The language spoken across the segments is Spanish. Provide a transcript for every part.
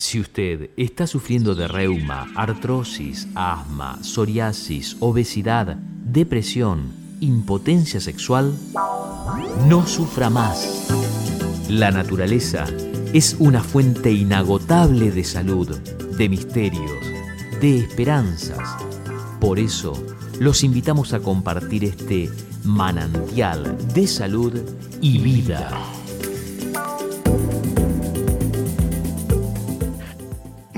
Si usted está sufriendo de reuma, artrosis, asma, psoriasis, obesidad, depresión, impotencia sexual, no sufra más. La naturaleza es una fuente inagotable de salud, de misterios, de esperanzas. Por eso, los invitamos a compartir este manantial de salud y vida.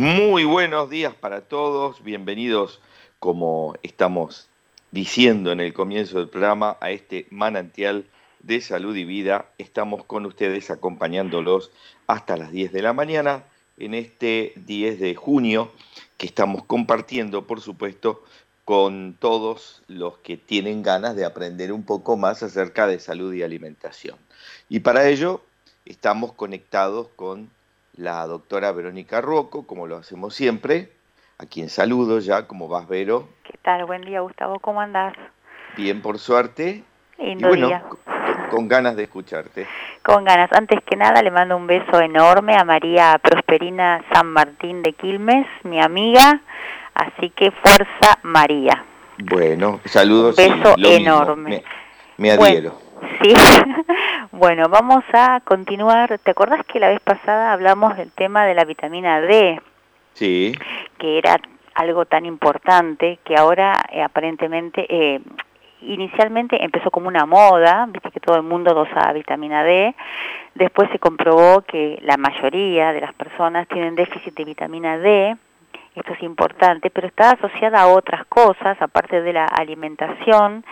Muy buenos días para todos, bienvenidos como estamos diciendo en el comienzo del programa a este manantial de salud y vida. Estamos con ustedes acompañándolos hasta las 10 de la mañana en este 10 de junio que estamos compartiendo, por supuesto, con todos los que tienen ganas de aprender un poco más acerca de salud y alimentación. Y para ello estamos conectados con la doctora Verónica Rocco, como lo hacemos siempre, a quien saludo ya, como vas, Vero? ¿Qué tal? Buen día, Gustavo, ¿cómo andás? Bien, por suerte. Lindo y bueno, Con, ganas de escucharte. Con ganas. Antes que nada, le mando un beso enorme a María Prosperina San Martín de Quilmes, mi amiga. Así que fuerza, María. Bueno, saludos. Un beso enorme. Me, adhiero. sí. bueno, vamos a continuar. ¿Te acordás que la vez pasada hablamos del tema de la vitamina D? Sí. Que era algo tan importante que ahora eh, aparentemente, eh, inicialmente empezó como una moda, viste que todo el mundo dosa vitamina D, después se comprobó que la mayoría de las personas tienen déficit de vitamina D, esto es importante, pero está asociada a otras cosas, aparte de la alimentación,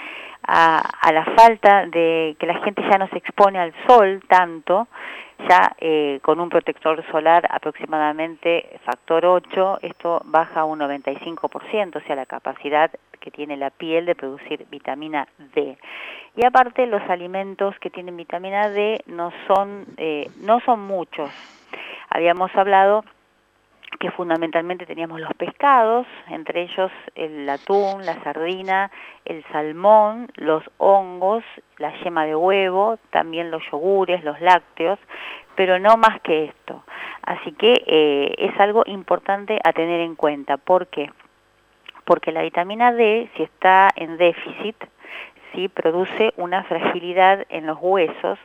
a, a la falta de que la gente ya no se expone al sol tanto, ya eh, con un protector solar aproximadamente factor 8, esto baja un 95%, o sea, la capacidad que tiene la piel de producir vitamina D. Y aparte los alimentos que tienen vitamina D no son, eh, no son muchos. Habíamos hablado que fundamentalmente teníamos los pescados, entre ellos el atún, la sardina, el salmón, los hongos, la yema de huevo, también los yogures, los lácteos, pero no más que esto. Así que eh, es algo importante a tener en cuenta. ¿Por qué? Porque la vitamina D, si está en déficit, ¿sí? produce una fragilidad en los huesos,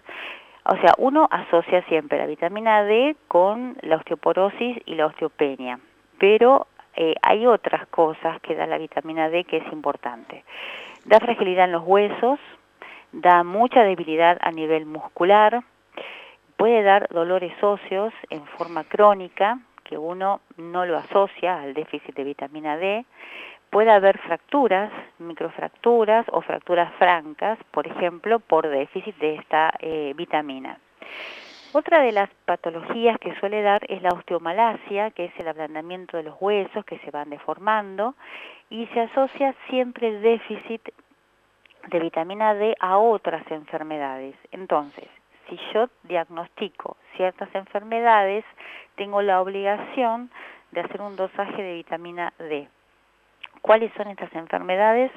o sea, uno asocia siempre la vitamina D con la osteoporosis y la osteopenia, pero eh, hay otras cosas que da la vitamina D que es importante. Da fragilidad en los huesos, da mucha debilidad a nivel muscular, puede dar dolores óseos en forma crónica, que uno no lo asocia al déficit de vitamina D, puede haber fracturas, microfracturas o fracturas francas, por ejemplo, por déficit de esta eh, vitamina. Otra de las patologías que suele dar es la osteomalacia, que es el ablandamiento de los huesos que se van deformando y se asocia siempre el déficit de vitamina D a otras enfermedades. Entonces, si yo diagnostico ciertas enfermedades, tengo la obligación de hacer un dosaje de vitamina D. ¿Cuáles son estas enfermedades?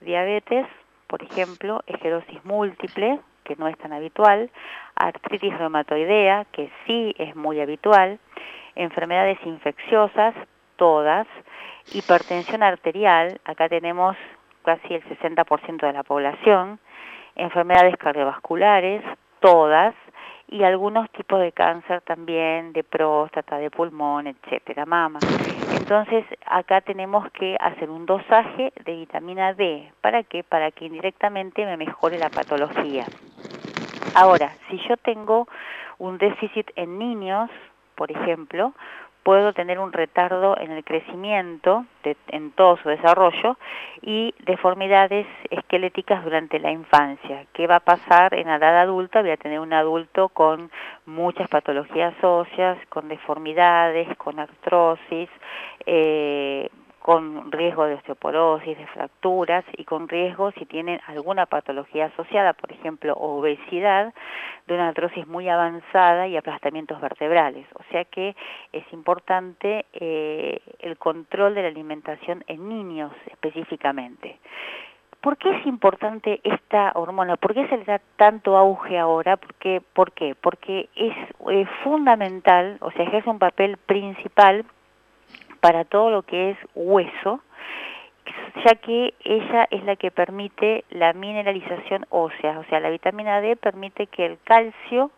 Diabetes, por ejemplo, esclerosis múltiple, que no es tan habitual, artritis reumatoidea, que sí es muy habitual, enfermedades infecciosas, todas, hipertensión arterial, acá tenemos casi el 60% de la población, enfermedades cardiovasculares, todas, y algunos tipos de cáncer también, de próstata, de pulmón, etcétera, mama. Entonces, acá tenemos que hacer un dosaje de vitamina D. ¿Para qué? Para que indirectamente me mejore la patología. Ahora, si yo tengo un déficit en niños, por ejemplo, puedo tener un retardo en el crecimiento, en todo su desarrollo, y deformidades esqueléticas durante la infancia. ¿Qué va a pasar en la edad adulta? Voy a tener un adulto con muchas patologías óseas, con deformidades, con artrosis, eh, con riesgo de osteoporosis, de fracturas y con riesgo si tienen alguna patología asociada, por ejemplo, obesidad, de una artrosis muy avanzada y aplastamientos vertebrales. O sea que es importante eh, el control de la alimentación en niños específicamente. ¿Por qué es importante esta hormona? ¿Por qué se le da tanto auge ahora? ¿Por qué? ¿Por qué? Porque es eh, fundamental, o sea, ejerce un papel principal para todo lo que es hueso, ya que ella es la que permite la mineralización ósea, o sea, la vitamina D permite que el calcio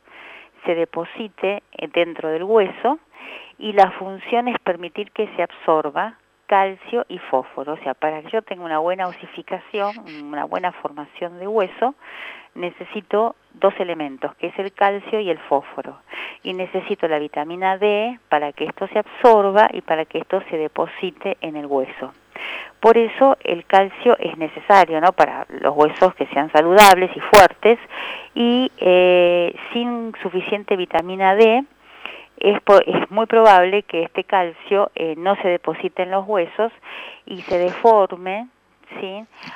se deposite dentro del hueso y la función es permitir que se absorba calcio y fósforo. O sea, para que yo tenga una buena osificación, una buena formación de hueso, necesito dos elementos, que es el calcio y el fósforo. Y necesito la vitamina D para que esto se absorba y para que esto se deposite en el hueso. Por eso el calcio es necesario ¿no? para los huesos que sean saludables y fuertes y eh, sin suficiente vitamina D es, es, muy probable que este calcio eh, no se deposite en los huesos y se deforme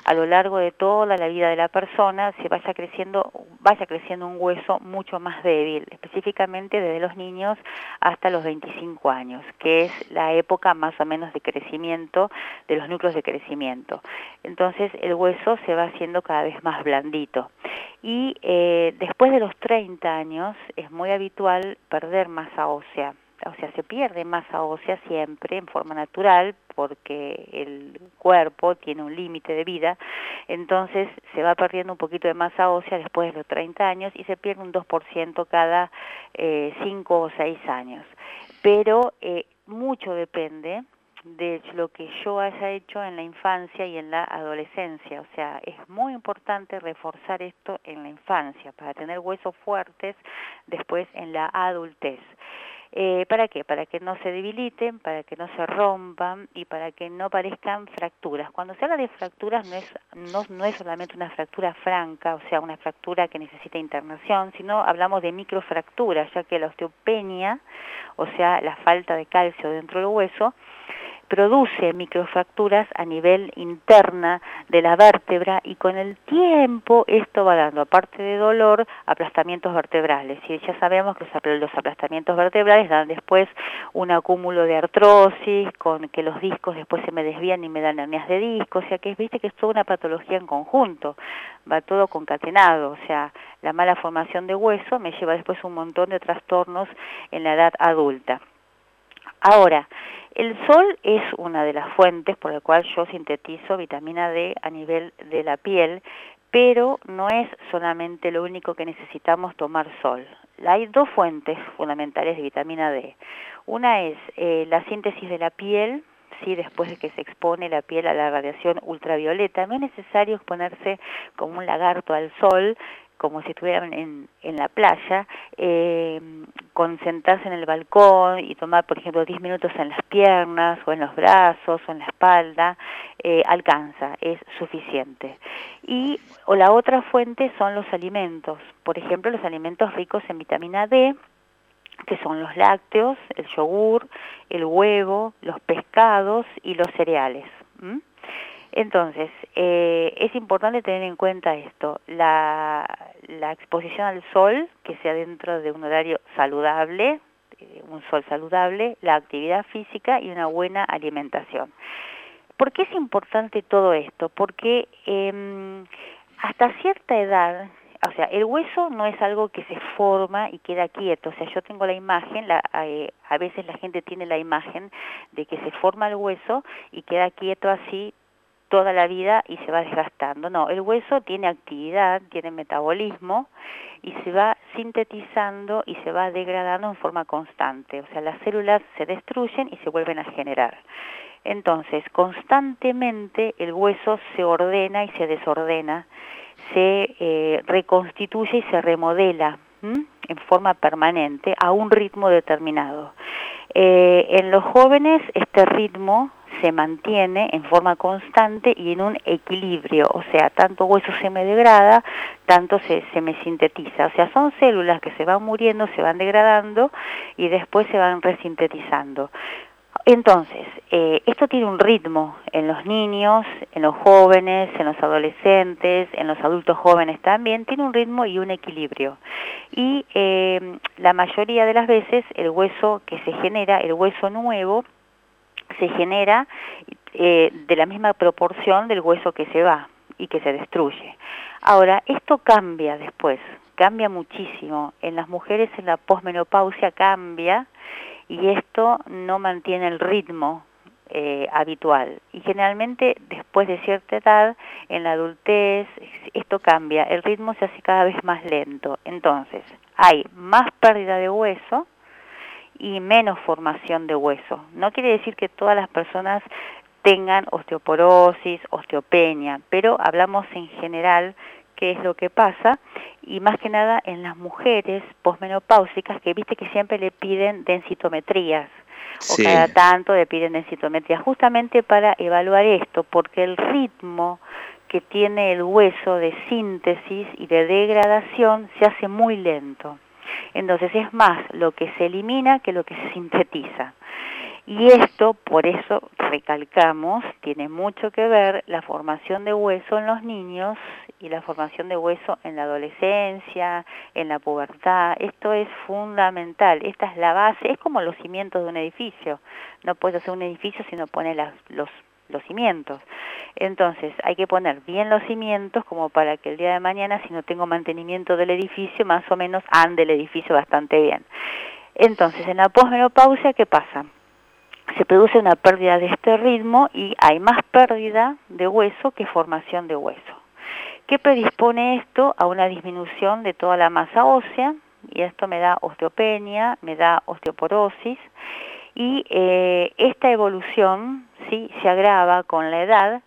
a lo largo de toda la vida de la persona se vaya creciendo, vaya creciendo un hueso mucho más débil, específicamente desde los niños hasta los 25 años, que es la época más o menos de crecimiento de los núcleos de crecimiento. Entonces el hueso se va haciendo cada vez más blandito. Y eh, después de los 30 años es muy habitual perder masa ósea o sea, se pierde masa ósea siempre en forma natural porque el cuerpo tiene un límite de vida, entonces se va perdiendo un poquito de masa ósea después de los 30 años y se pierde un 2% cada 5 eh, o 6 años. Pero eh, mucho depende de lo que yo haya hecho en la infancia y en la adolescencia. O sea, es muy importante reforzar esto en la infancia para tener huesos fuertes después en la adultez. Eh, ¿Para qué? Para que no se debiliten, para que no se rompan y para que no parezcan fracturas. Cuando se habla de fracturas no es, no, no es solamente una fractura franca, o sea, una fractura que necesita internación, sino hablamos de microfracturas, ya que la osteopenia, o sea, la falta de calcio dentro del hueso, produce microfracturas a nivel interna de la vértebra y con el tiempo esto va dando, aparte de dolor, aplastamientos vertebrales. Y ya sabemos que los aplastamientos vertebrales dan después un acúmulo de artrosis, con que los discos después se me desvían y me dan hernias de disco, o sea que viste que es toda una patología en conjunto, va todo concatenado, o sea, la mala formación de hueso me lleva después un montón de trastornos en la edad adulta. Ahora, el sol es una de las fuentes por la cual yo sintetizo vitamina D a nivel de la piel, pero no es solamente lo único que necesitamos tomar sol. Hay dos fuentes fundamentales de vitamina D. Una es eh, la síntesis de la piel, ¿sí? después de que se expone la piel a la radiación ultravioleta. No es necesario exponerse como un lagarto al sol, como si estuvieran en, en la playa, eh, concentrarse en el balcón y tomar, por ejemplo, 10 minutos en las piernas o en los brazos o en la espalda, eh, alcanza, es suficiente. Y o la otra fuente son los alimentos, por ejemplo, los alimentos ricos en vitamina D, que son los lácteos, el yogur, el huevo, los pescados y los cereales. Entonces, eh, es importante tener en cuenta esto, la, exposición al sol, que sea dentro de un horario saludable, eh, un sol saludable, la actividad física y una buena alimentación. ¿Por qué es importante todo esto? Porque em, hasta cierta edad, o sea, el hueso no es algo que se forma y queda quieto, o sea, yo tengo la imagen, la, eh, a veces la gente tiene la imagen de que se forma el hueso y queda quieto así toda la vida y se va desgastando. No, el hueso tiene actividad, tiene metabolismo y se va sintetizando y se va degradando en forma constante. O sea, las células se destruyen y se vuelven a generar. Entonces, constantemente el hueso se ordena y se desordena, se eh, reconstituye y se remodela en forma permanente a un ritmo determinado. Eh, en los jóvenes este ritmo se mantiene en forma constante y en un equilibrio, o sea, tanto hueso se me degrada, tanto se, se me sintetiza, o sea, son células que se van muriendo, se van degradando y después se van resintetizando. Entonces, eh, esto tiene un ritmo en los niños, en los jóvenes, en los adolescentes, en los adultos jóvenes también, tiene un ritmo y un equilibrio. Y eh, la mayoría de las veces el hueso que se genera, el hueso nuevo, se genera eh, de la misma proporción del hueso que se va. y que se destruye. Ahora, esto cambia después, cambia muchísimo. En las mujeres en la posmenopausia cambia y esto no mantiene el ritmo eh, habitual. Y generalmente después de cierta edad, en la adultez, esto cambia, el ritmo se hace cada vez más lento. Entonces, hay más pérdida de hueso y menos formación de hueso. No quiere decir que todas las personas tengan osteoporosis, osteopenia, pero hablamos en general qué es lo que pasa y más que nada en las mujeres posmenopáusicas que viste que siempre le piden densitometrías o cada tanto le piden densitometría, justamente para evaluar esto, porque el ritmo que tiene el hueso de síntesis y de degradación se hace muy lento. Entonces es más lo que se elimina que lo que se sintetiza. Y esto, por eso recalcamos, tiene mucho que ver la formación de hueso en los niños y la formación de hueso en la adolescencia, en la pubertad. Esto es fundamental, esta es la base, es como los cimientos de un edificio. No puedes hacer un edificio si no pones los, los cimientos. Entonces hay que poner bien los cimientos como para que el día de mañana, si no tengo mantenimiento del edificio, más o menos ande el edificio bastante bien. Entonces, en la posmenopausia, ¿qué pasa? se produce una pérdida de este ritmo y hay más pérdida de hueso que formación de hueso. ¿Qué predispone esto a una disminución de toda la masa ósea? Y esto me da osteopenia, me da osteoporosis y eh, esta evolución sí se agrava con la edad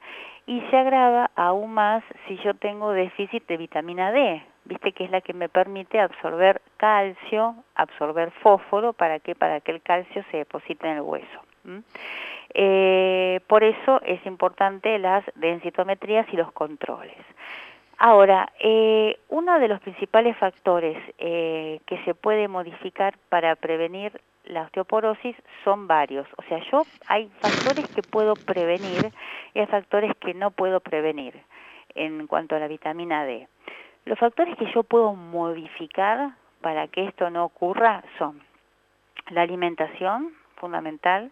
y se agrava aún más si yo tengo déficit de vitamina D, viste que es la que me permite absorber calcio, absorber fósforo, ¿para qué? Para que el calcio se deposite en el hueso. Eh, por eso es importante las densitometrías y los controles. Ahora, eh, uno de los principales factores eh, que se puede modificar para prevenir la osteoporosis son varios. O sea, yo hay factores que puedo prevenir y hay factores que no puedo prevenir en cuanto a la vitamina D. Los factores que yo puedo modificar para que esto no ocurra son la alimentación, fundamental,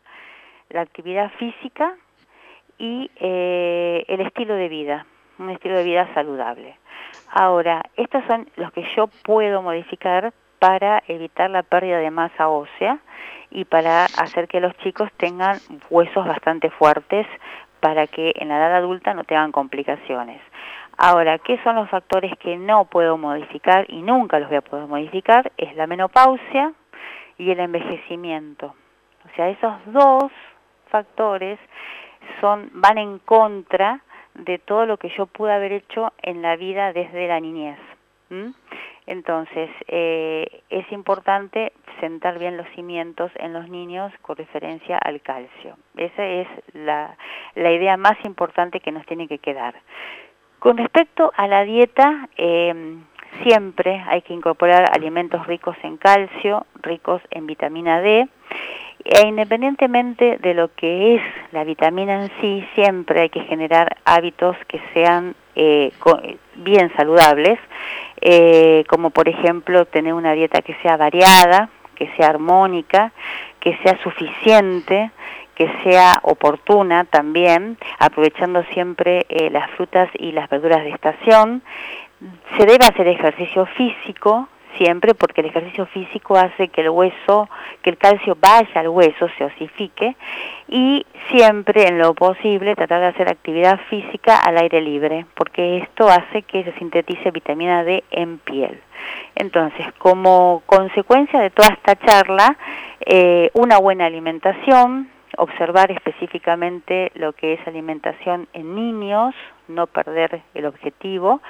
la actividad física y eh, el estilo de vida, un estilo de vida saludable. Ahora, estos son los que yo puedo modificar para evitar la pérdida de masa ósea y para hacer que los chicos tengan huesos bastante fuertes para que en la edad adulta no tengan complicaciones. Ahora, ¿qué son los factores que no puedo modificar y nunca los voy a poder modificar? Es la menopausia y el envejecimiento. O sea, esos dos factores son van en contra de todo lo que yo pude haber hecho en la vida desde la niñez. Entonces, eh, es importante sentar bien los cimientos en los niños con referencia al calcio. Esa es la, idea más importante que nos tiene que quedar. Con respecto a la dieta, eh, siempre hay que incorporar alimentos ricos en calcio, ricos en vitamina D, e independientemente de lo que es la vitamina en sí, siempre hay que generar hábitos que sean eh, bien saludables, eh, como por ejemplo tener una dieta que sea variada, que sea armónica, que sea suficiente, que sea oportuna también, aprovechando siempre eh, las frutas y las verduras de estación. Se debe hacer ejercicio físico, siempre porque el ejercicio físico hace que el hueso, que el calcio vaya al hueso, se osifique y siempre en lo posible tratar de hacer actividad física al aire libre, porque esto hace que se sintetice vitamina D en piel. Entonces, como consecuencia de toda esta charla, eh, una buena alimentación, observar específicamente lo que es alimentación en niños, no perder el objetivo,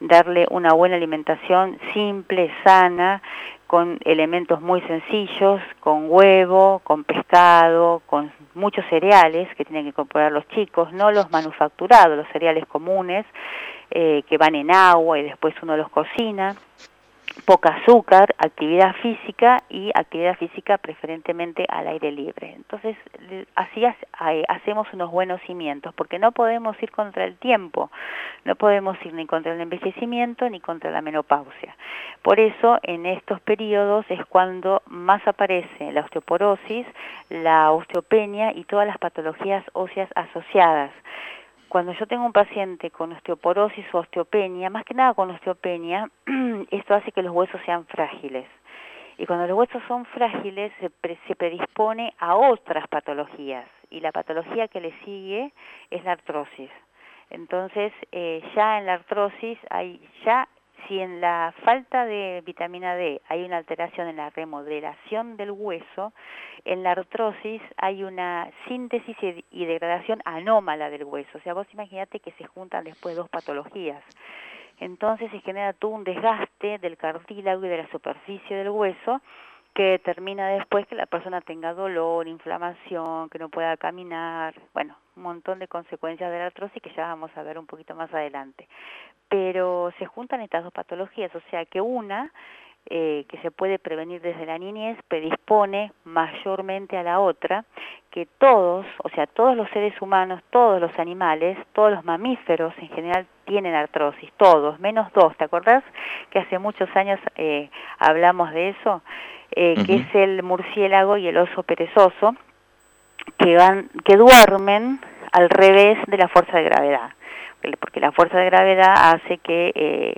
darle una buena alimentación simple, sana, con elementos muy sencillos, con huevo, con pescado, con muchos cereales que tienen que incorporar los chicos, no los manufacturados, los cereales comunes eh, que van en agua y después uno los cocina poca azúcar, actividad física y actividad física preferentemente al aire libre. Entonces, así hacemos unos buenos cimientos, porque no podemos ir contra el tiempo, no podemos ir ni contra el envejecimiento ni contra la menopausia. Por eso, en estos periodos es cuando más aparece la osteoporosis, la osteopenia y todas las patologías óseas asociadas cuando yo tengo un paciente con osteoporosis o osteopenia, más que nada con osteopenia, esto hace que los huesos sean frágiles. Y cuando los huesos son frágiles se, se predispone a otras patologías. Y la patología que le sigue es la artrosis. Entonces, eh, ya en la artrosis hay ya si en la falta de vitamina D hay una alteración en la remodelación del hueso, en la artrosis hay una síntesis y degradación anómala del hueso. O sea, vos imaginate que se juntan después dos patologías. Entonces se genera todo un desgaste del cartílago y de la superficie del hueso que determina después que la persona tenga dolor, inflamación, que no pueda caminar, bueno, un montón de consecuencias de la artrosis que ya vamos a ver un poquito más adelante. Pero se juntan estas dos patologías, o sea que una eh, que se puede prevenir desde la niñez predispone mayormente a la otra, que todos, o sea, todos los seres humanos, todos los animales, todos los mamíferos en general tienen artrosis, todos, menos dos, ¿te acordás? Que hace muchos años eh, hablamos de eso, eh, que es el murciélago y el oso perezoso, que, van, que duermen al revés de la fuerza de gravedad porque la fuerza de gravedad hace que eh,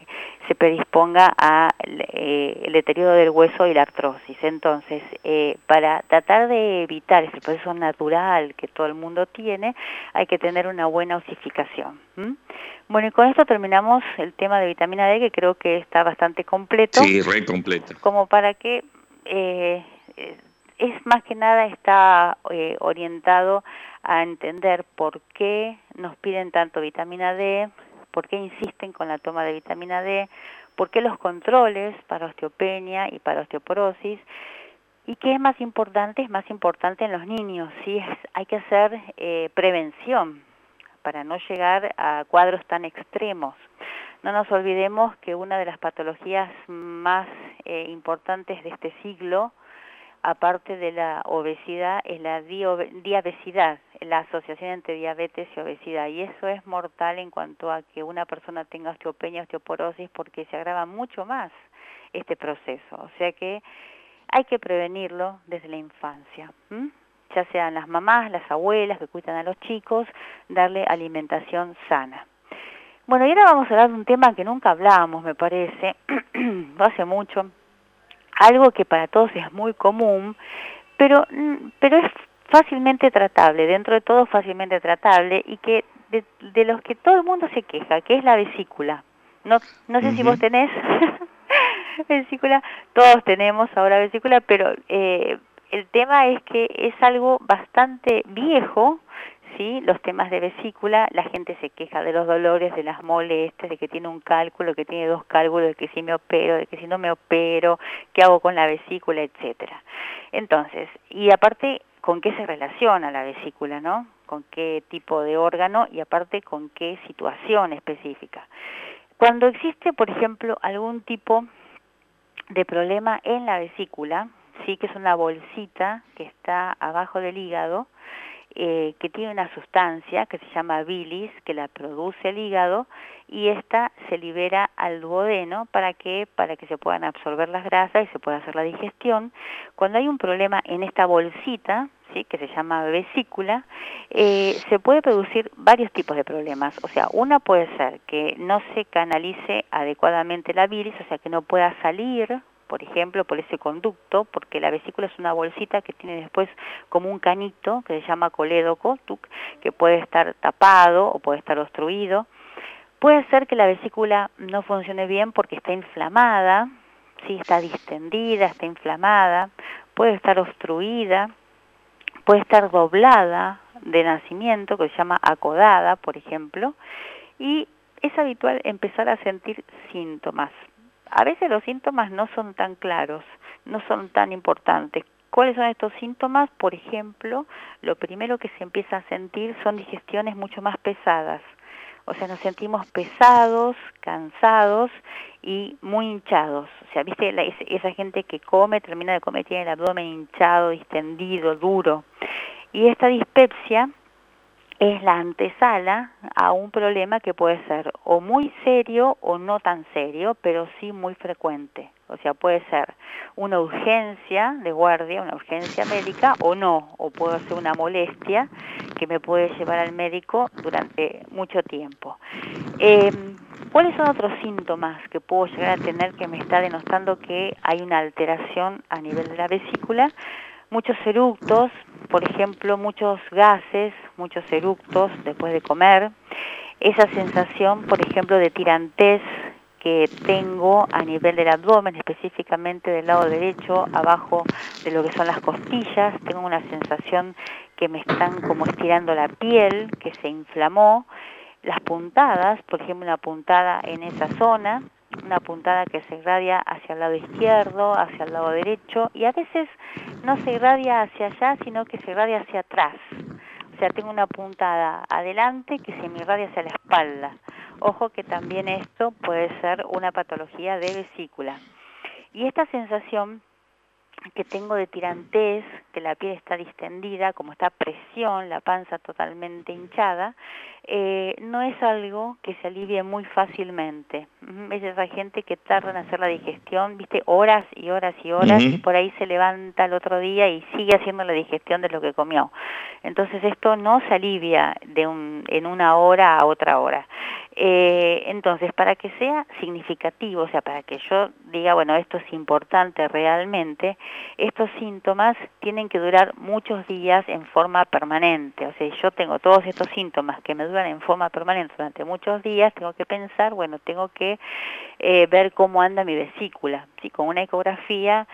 se predisponga a eh, el deterioro del hueso y la artrosis. Entonces, eh, para tratar de evitar ese proceso natural que todo el mundo tiene, hay que tener una buena osificación. Bueno, y con esto terminamos el tema de vitamina D, que creo que está bastante completo. Sí, re completo. Como para que eh, es más que nada está orientado a entender por qué nos piden tanto vitamina D, por qué insisten con la toma de vitamina D, por qué los controles para osteopenia y para osteoporosis, y qué es más importante, es más importante en los niños, sí es, hay que hacer eh, prevención para no llegar a cuadros tan extremos. No nos olvidemos que una de las patologías más eh, importantes de este siglo aparte de la obesidad, es la diabesidad, la asociación entre diabetes y obesidad. Y eso es mortal en cuanto a que una persona tenga osteopenia, osteoporosis, porque se agrava mucho más este proceso. O sea que hay que prevenirlo desde la infancia. ya sean las mamás, las abuelas que cuidan a los chicos, darle alimentación sana. Bueno, y ahora vamos a hablar de un tema que nunca hablábamos, me parece, hace mucho, algo que para todos es muy común, pero, mm, pero es fácilmente tratable, dentro de todo fácilmente tratable y que de, los que todo el mundo se queja, que es la vesícula. No, no sé si vos tenés vesícula, todos tenemos ahora vesícula, pero eh, el tema es que es algo bastante viejo ¿sí? los temas de vesícula, la gente se queja de los dolores, de las molestias, de que tiene un cálculo, que tiene dos cálculos, de que si me opero, de que si no me opero, qué hago con la vesícula, etcétera. Entonces, y aparte, ¿con qué se relaciona la vesícula, no? ¿Con qué tipo de órgano y aparte con qué situación específica? Cuando existe, por ejemplo, algún tipo de problema en la vesícula, sí que es una bolsita que está abajo del hígado, eh, que tiene una sustancia que se llama bilis, que la produce el hígado, y esta se libera al duodeno para que, para que se puedan absorber las grasas y se pueda hacer la digestión. Cuando hay un problema en esta bolsita, ¿sí? que se llama vesícula, eh, se puede producir varios tipos de problemas. O sea, una puede ser que no se canalice adecuadamente la bilis, o sea, que no pueda salir por ejemplo, por ese conducto, porque la vesícula es una bolsita que tiene después como un canito que se llama colédoco, que puede estar tapado o puede estar obstruido. Puede ser que la vesícula no funcione bien porque está inflamada, sí, está distendida, está inflamada, puede estar obstruida, puede estar doblada de nacimiento, que se llama acodada, por ejemplo, y es habitual empezar a sentir síntomas a veces los síntomas no son tan claros, no son tan importantes. ¿Cuáles son estos síntomas? Por ejemplo, lo primero que se empieza a sentir son digestiones mucho más pesadas. O sea, nos sentimos pesados, cansados y muy hinchados. O sea, ¿viste? esa gente que come, termina de comer, tiene el abdomen hinchado, distendido, duro. Y esta dispepsia es la antesala a un problema que puede ser o muy serio o no tan serio, pero sí muy frecuente. O sea, puede ser una urgencia de guardia, una urgencia médica o no, o puede ser una molestia que me puede llevar al médico durante mucho tiempo. Em, ¿Cuáles son otros síntomas que puedo llegar a tener que me está denostando que hay una alteración a nivel de la vesícula? Muchos eructos, por ejemplo, muchos gases, muchos eructos después de comer. Esa sensación, por ejemplo, de tirantez que tengo a nivel del abdomen, específicamente del lado derecho, abajo de lo que son las costillas. Tengo una sensación que me están como estirando la piel, que se inflamó las puntadas, por ejemplo una puntada en esa zona, una puntada que se irradia hacia el lado izquierdo, hacia el lado derecho y a veces no se irradia hacia allá, sino que se irradia hacia atrás. O sea, tengo una puntada adelante que se me irradia hacia la espalda. Ojo que también esto puede ser una patología de vesícula. Y esta sensación que tengo de tirantez, que la piel está distendida, como está presión, la panza totalmente hinchada, eh, no es algo que se alivie muy fácilmente. Es esa gente que tarda en hacer la digestión, viste, horas y horas y horas, y por ahí se levanta el otro día y sigue haciendo la digestión de lo que comió. Entonces esto no se alivia de un, en una hora a otra hora. Eh, entonces, para que sea significativo, o sea, para que yo diga, bueno, esto es importante realmente, estos síntomas tienen que durar muchos días en forma permanente. O sea, yo tengo todos estos síntomas que me duran en forma permanente durante muchos días, tengo que pensar, bueno, tengo que eh, ver cómo anda mi vesícula. ¿sí? Con una ecografía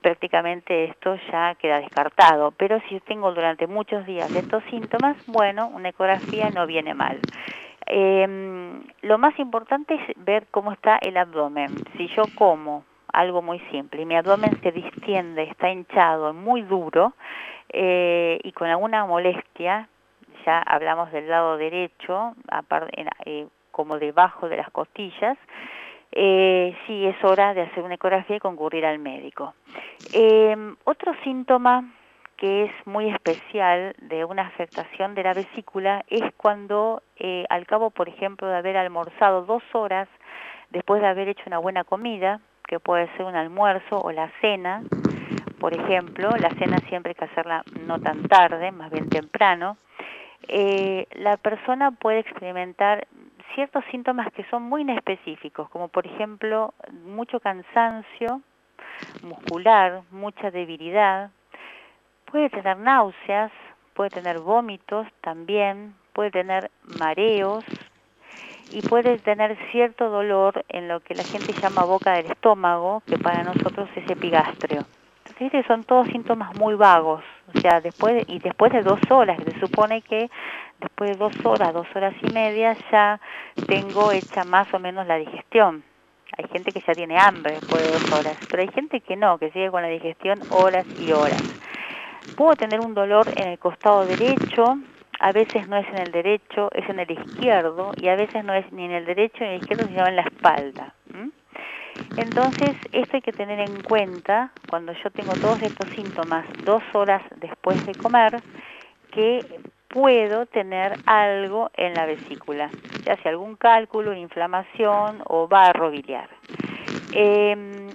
prácticamente esto ya queda descartado. Pero si tengo durante muchos días estos síntomas, bueno, una ecografía no viene mal. Eh, lo más importante es ver cómo está el abdomen. Si yo como algo muy simple y mi abdomen se distiende, está hinchado, muy duro eh, y con alguna molestia, ya hablamos del lado derecho, aparte, eh, como debajo de las costillas, eh, sí es hora de hacer una ecografía y concurrir al médico. Eh, otro síntoma que es muy especial de una afectación de la vesícula es cuando eh, al cabo, por ejemplo, de haber almorzado dos horas después de haber hecho una buena comida, que puede ser un almuerzo o la cena, por ejemplo, la cena siempre hay que hacerla no tan tarde, más bien temprano, eh, la persona puede experimentar ciertos síntomas que son muy inespecíficos, como por ejemplo mucho cansancio muscular, mucha debilidad, Puede tener náuseas, puede tener vómitos también, puede tener mareos y puede tener cierto dolor en lo que la gente llama boca del estómago, que para nosotros es epigastrio. Entonces, son todos síntomas muy vagos, o sea, después y después de dos horas, se supone que después de dos horas, dos horas y media, ya tengo hecha más o menos la digestión. Hay gente que ya tiene hambre después de dos horas, pero hay gente que no, que sigue con la digestión horas y horas. Puedo tener un dolor en el costado derecho, a veces no es en el derecho, es en el izquierdo, y a veces no es ni en el derecho ni en el izquierdo, sino en la espalda. Entonces, esto hay que tener en cuenta cuando yo tengo todos estos síntomas dos horas después de comer, que puedo tener algo en la vesícula, ya sea algún cálculo, inflamación o barro biliar. Eh,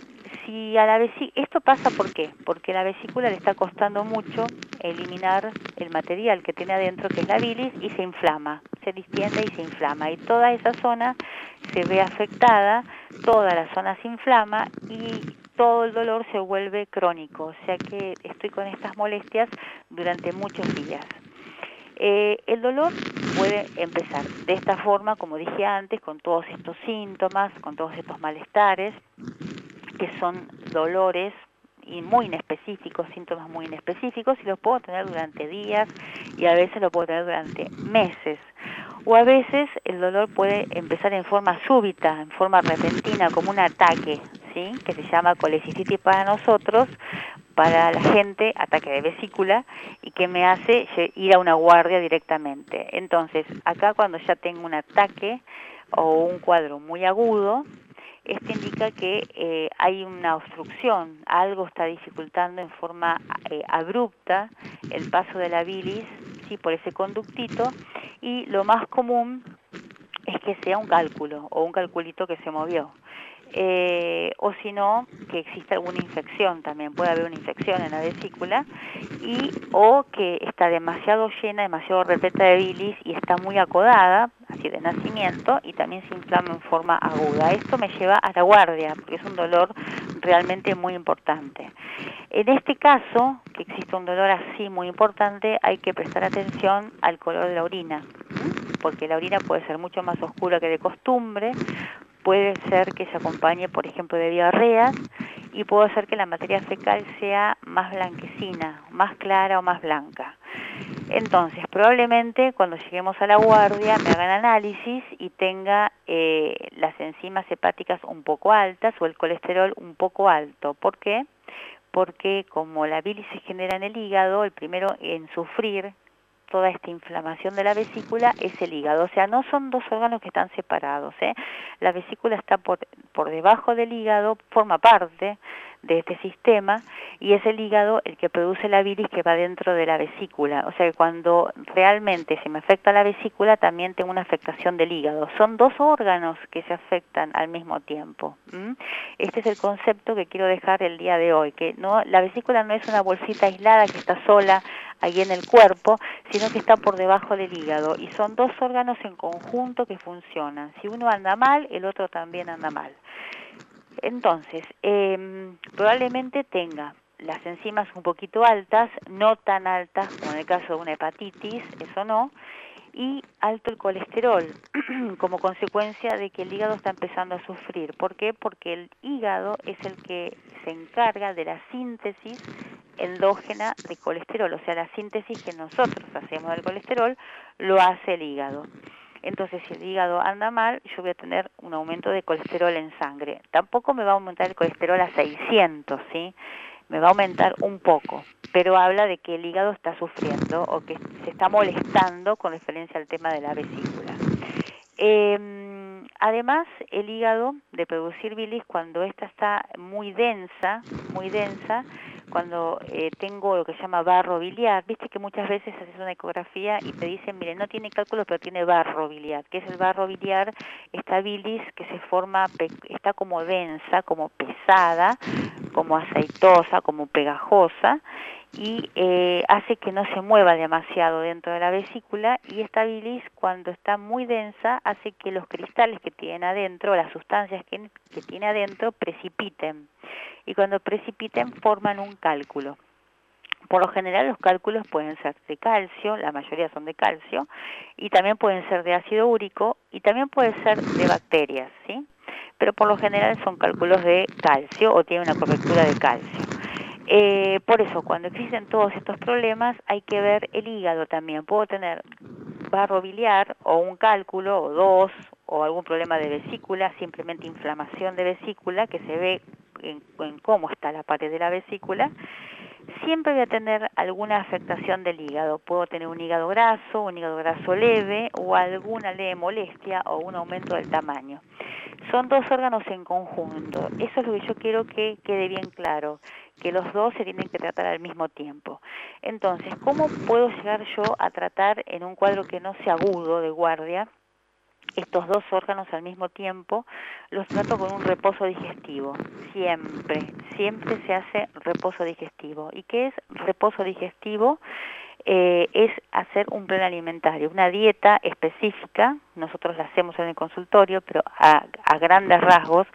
si a la esto pasa ¿por qué? Porque a la vesícula le está costando mucho eliminar el material que tiene adentro, que es la bilis, y se inflama, se distiende y se inflama. Y toda esa zona se ve afectada, toda la zona se inflama y todo el dolor se vuelve crónico, o sea que estoy con estas molestias durante muchos días. Eh, el dolor puede empezar de esta forma, como dije antes, con todos estos síntomas, con todos estos malestares, que son dolores y muy inespecíficos, síntomas muy inespecíficos, y los puedo tener durante días y a veces lo puedo tener durante meses. O a veces el dolor puede empezar en forma súbita, en forma repentina, como un ataque, ¿sí? que se llama colecistitis para nosotros, para la gente, ataque de vesícula, y que me hace ir a una guardia directamente. Entonces, acá cuando ya tengo un ataque o un cuadro muy agudo, esto indica que eh, hay una obstrucción, algo está dificultando en forma eh, abrupta el paso de la bilis ¿sí? por ese conductito y lo más común es que sea un cálculo o un calculito que se movió. Eh, o si no, que existe alguna infección también, puede haber una infección en la vesícula, y o que está demasiado llena, demasiado repleta de bilis y está muy acodada, así de nacimiento, y también se inflama en forma aguda. Esto me lleva a la guardia, porque es un dolor realmente muy importante. En este caso, que existe un dolor así muy importante, hay que prestar atención al color de la orina, porque la orina puede ser mucho más oscura que de costumbre, puede ser que se acompañe, por ejemplo, de diarreas y puede ser que la materia fecal sea más blanquecina, más clara o más blanca. Entonces, probablemente cuando lleguemos a la guardia me hagan análisis y tenga eh, las enzimas hepáticas un poco altas o el colesterol un poco alto. ¿Por qué? Porque como la bilis se genera en el hígado, el primero en sufrir toda esta inflamación de la vesícula es el hígado. O sea, no son dos órganos que están separados. ¿eh? La vesícula está por, por debajo del hígado, forma parte de este sistema y es el hígado el que produce la bilis que va dentro de la vesícula. O sea que cuando realmente se me afecta la vesícula también tengo una afectación del hígado. Son dos órganos que se afectan al mismo tiempo. Este es el concepto que quiero dejar el día de hoy, que no la vesícula no es una bolsita aislada que está sola ahí en el cuerpo, sino que está por debajo del hígado y son dos órganos en conjunto que funcionan. Si uno anda mal, el otro también anda mal. Entonces, eh, probablemente tenga las enzimas un poquito altas, no tan altas como en el caso de una hepatitis, eso no, y alto el colesterol como consecuencia de que el hígado está empezando a sufrir. ¿Por qué? Porque el hígado es el que se encarga de la síntesis endógena de colesterol, o sea, la síntesis que nosotros hacemos del colesterol lo hace el hígado. Entonces, si el hígado anda mal, yo voy a tener un aumento de colesterol en sangre. Tampoco me va a aumentar el colesterol a 600, ¿sí? Me va a aumentar un poco, pero habla de que el hígado está sufriendo o que se está molestando con referencia al tema de la vesícula. Em, además, el hígado de producir bilis, cuando esta está muy densa, muy densa, cuando eh, tengo lo que se llama barro biliar, viste que muchas veces haces una ecografía y te dicen, mire, no tiene cálculos, pero tiene barro biliar. ¿Qué es el barro biliar? Esta bilis que se forma, está como densa, como pesada, como aceitosa, como pegajosa, y eh, hace que no se mueva demasiado dentro de la vesícula y esta bilis cuando está muy densa hace que los cristales que tiene adentro, las sustancias que, que tiene adentro precipiten y cuando precipiten forman un cálculo. Por lo general los cálculos pueden ser de calcio, la mayoría son de calcio, y también pueden ser de ácido úrico y también pueden ser de bacterias, ¿sí? Pero por lo general son cálculos de calcio o tienen una cobertura de calcio. Eh, por eso, cuando existen todos estos problemas, hay que ver el hígado también. Puedo tener barro biliar o un cálculo o dos o algún problema de vesícula, simplemente inflamación de vesícula que se ve en, cómo está la pared de la vesícula, siempre voy a tener alguna afectación del hígado. Puedo tener un hígado graso, un hígado graso leve o alguna leve molestia o un aumento del tamaño. Son dos órganos en conjunto. Eso es lo que yo quiero que quede bien claro, que los dos se tienen que tratar al mismo tiempo. Entonces, ¿cómo puedo llegar yo a tratar en un cuadro que no sea agudo de guardia? estos dos órganos al mismo tiempo, los trato con un reposo digestivo. Siempre, siempre se hace reposo digestivo. ¿Y qué es reposo digestivo? Eh, es hacer un plan alimentario, una dieta específica, nosotros la hacemos en el consultorio, pero a, grandes rasgos,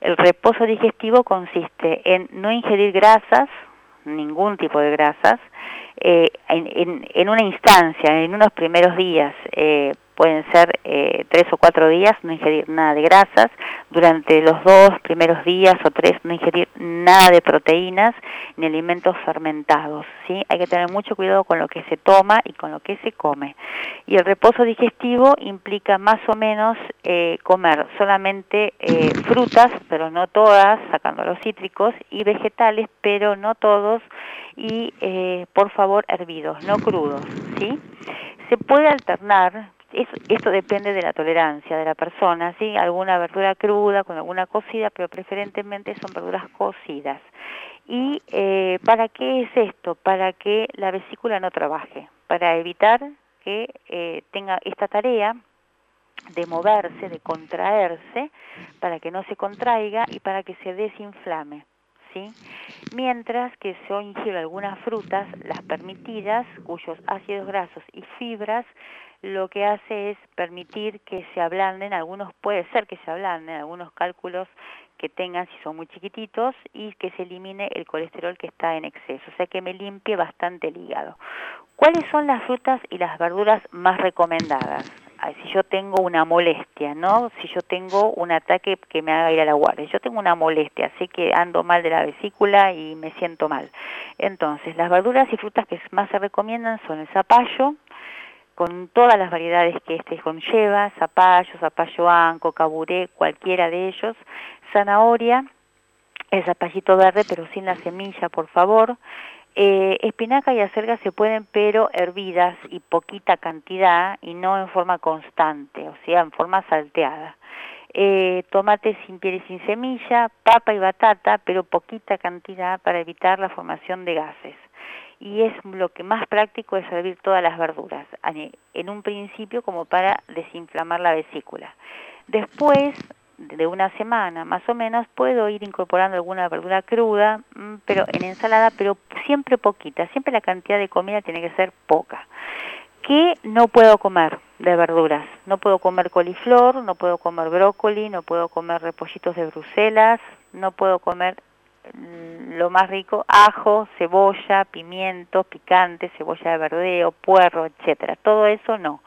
el reposo digestivo consiste en no ingerir grasas, ningún tipo de grasas, eh, en, en, una instancia, en unos primeros días, eh, pueden ser eh, tres o cuatro días, no ingerir nada de grasas, durante los dos primeros días o tres no ingerir nada de proteínas ni alimentos fermentados, ¿sí? Hay que tener mucho cuidado con lo que se toma y con lo que se come. Y el reposo digestivo implica más o menos eh, comer solamente eh, frutas, pero no todas, sacando los cítricos, y vegetales, pero no todos, y por favor hervidos, no crudos, ¿sí? Se puede alternar esto depende de la tolerancia de la persona, ¿sí? Alguna verdura cruda con alguna cocida, pero preferentemente son verduras cocidas. ¿Y eh, para qué es esto? Para que la vesícula no trabaje, para evitar que eh, tenga esta tarea de moverse, de contraerse, para que no se contraiga y para que se desinflame. ¿Sí? Mientras que yo ingiero algunas frutas, las permitidas, cuyos ácidos grasos y fibras lo que hace es permitir que se ablanden, algunos puede ser que se ablanden, algunos cálculos que tengan si son muy chiquititos y que se elimine el colesterol que está en exceso, o sea que me limpie bastante el hígado. ¿Cuáles son las frutas y las verduras más recomendadas? Si yo tengo una molestia, ¿no? Si yo tengo un ataque que me haga ir a la guardia. Yo tengo una molestia, sé que ando mal de la vesícula y me siento mal. Entonces, las verduras y frutas que más se recomiendan son el zapallo, con todas las variedades que este conlleva, zapallo, zapallo anco, caburé, cualquiera de ellos, zanahoria, el zapallito verde, pero sin la semilla, por favor, eh, espinaca y acelga se pueden, pero hervidas y poquita cantidad y no en forma constante, o sea, en forma salteada. Eh, tomate sin piel y sin semilla, papa y batata, pero poquita cantidad para evitar la formación de gases. Y es lo que más práctico es servir todas las verduras, en un principio como para desinflamar la vesícula. Después de una semana más o menos puedo ir incorporando alguna verdura cruda, mm, pero en ensalada, pero siempre poquita, siempre la cantidad de comida tiene que ser poca. ¿Qué no puedo comer de verduras? No puedo comer coliflor, no puedo comer brócoli, no puedo comer repollitos de Bruselas, no puedo comer mm, lo más rico, ajo, cebolla, pimiento, picante, cebolla de verdeo, puerro, etcétera. Todo eso no